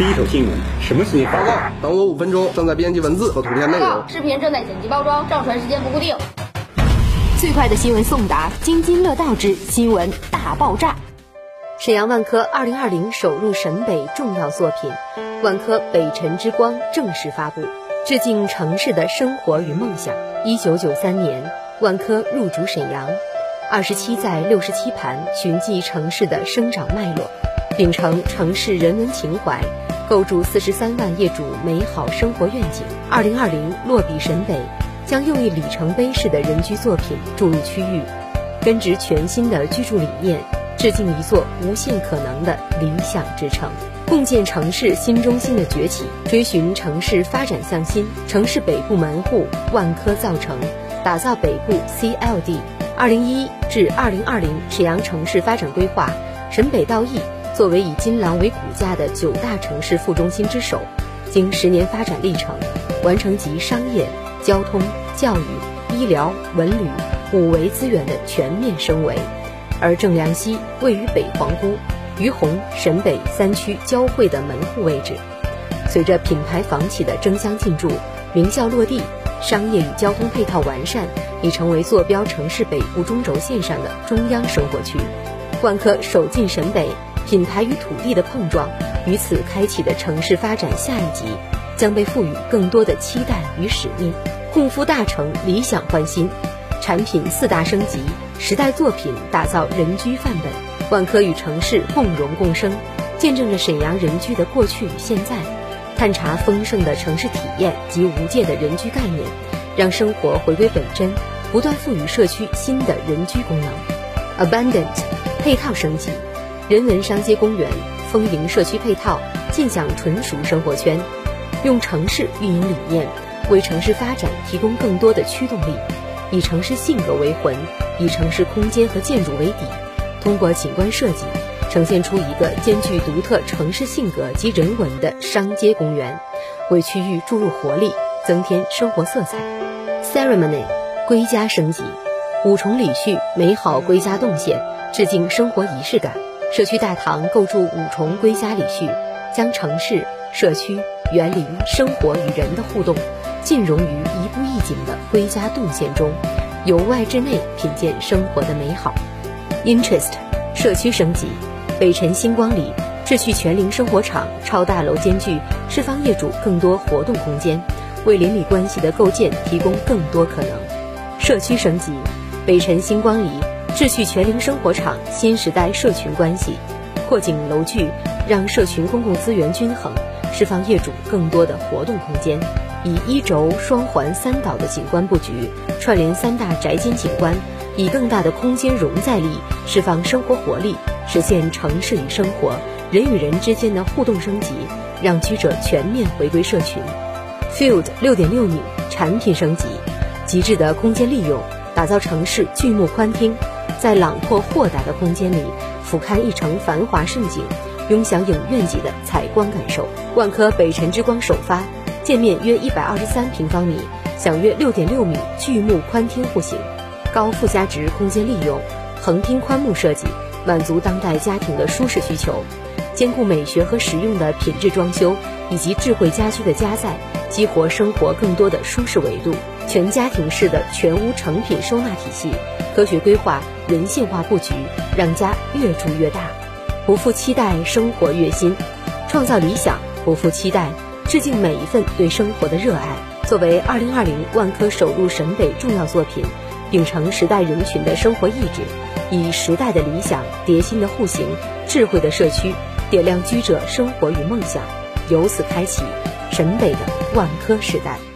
第一手新闻，什么新闻？报告，等我五分钟，正在编辑文字和图片内容。视频正在剪辑包装，上传时间不固定。最快的新闻送达，津津乐道之新闻大爆炸。沈阳万科二零二零首入沈北重要作品《万科北辰之光》正式发布，致敬城市的生活与梦想。一九九三年，万科入主沈阳，二十七载六十七盘，寻迹城市的生长脉络，秉承城市人文情怀。构筑四十三万业主美好生活愿景。二零二零落笔沈北，将用一里程碑式的人居作品注入区域，根植全新的居住理念，致敬一座无限可能的理想之城，共建城市新中心的崛起，追寻城市发展向心。城市北部门户万科造城，打造北部 CLD。二零一至二零二零沈阳城市发展规划，沈北到易。作为以金廊为骨架的九大城市副中心之首，经十年发展历程，完成集商业、交通、教育、医疗、文旅五维资源的全面升维。而正良西位于北皇姑、于洪、沈北三区交汇的门户位置，随着品牌房企的争相进驻、名校落地，商业与交通配套完善，已成为坐标城市北部中轴线上的中央生活区。万科首进沈北。品牌与土地的碰撞，于此开启的城市发展下一集，将被赋予更多的期待与使命。共赴大成，理想换新，产品四大升级，时代作品打造人居范本。万科与城市共荣共生，见证着沈阳人居的过去与现在，探查丰盛的城市体验及无界的人居概念，让生活回归本真，不断赋予社区新的人居功能。Abundant，配套升级。人文商街公园，丰盈社区配套，尽享纯熟生活圈，用城市运营理念为城市发展提供更多的驱动力，以城市性格为魂，以城市空间和建筑为底，通过景观设计呈现出一个兼具独特城市性格及人文的商街公园，为区域注入活力，增添生活色彩。Ceremony，归家升级，五重礼序，美好归家动线，致敬生活仪式感。社区大堂构筑五重归家礼序，将城市、社区、园林、生活与人的互动尽融于一步一景的归家动线中，由外至内品鉴生活的美好。Interest 社区升级，北辰星光里智趣全龄生活场超大楼间距，释放业主更多活动空间，为邻里关系的构建提供更多可能。社区升级，北辰星光里。智趣全龄生活场，新时代社群关系，扩景楼距，让社群公共资源均衡，释放业主更多的活动空间。以一轴双环三岛的景观布局，串联三大宅间景观，以更大的空间容载力，释放生活活力，实现城市与生活、人与人之间的互动升级，让居者全面回归社群。Field 六点六米产品升级，极致的空间利用，打造城市巨幕宽厅。在朗阔豁达的空间里，俯瞰一城繁华盛景，拥享影院级的采光感受。万科北辰之光首发，建面约一百二十三平方米，享约六点六米巨幕宽厅户型，高附加值空间利用，横厅宽幕设计，满足当代家庭的舒适需求，兼顾美学和实用的品质装修以及智慧家居的加载，激活生活更多的舒适维度。全家庭式的全屋成品收纳体系，科学规划。人性化布局，让家越住越大，不负期待，生活越新，创造理想，不负期待，致敬每一份对生活的热爱。作为二零二零万科首入沈北重要作品，秉承时代人群的生活意志，以时代的理想、叠新的户型、智慧的社区，点亮居者生活与梦想，由此开启沈北的万科时代。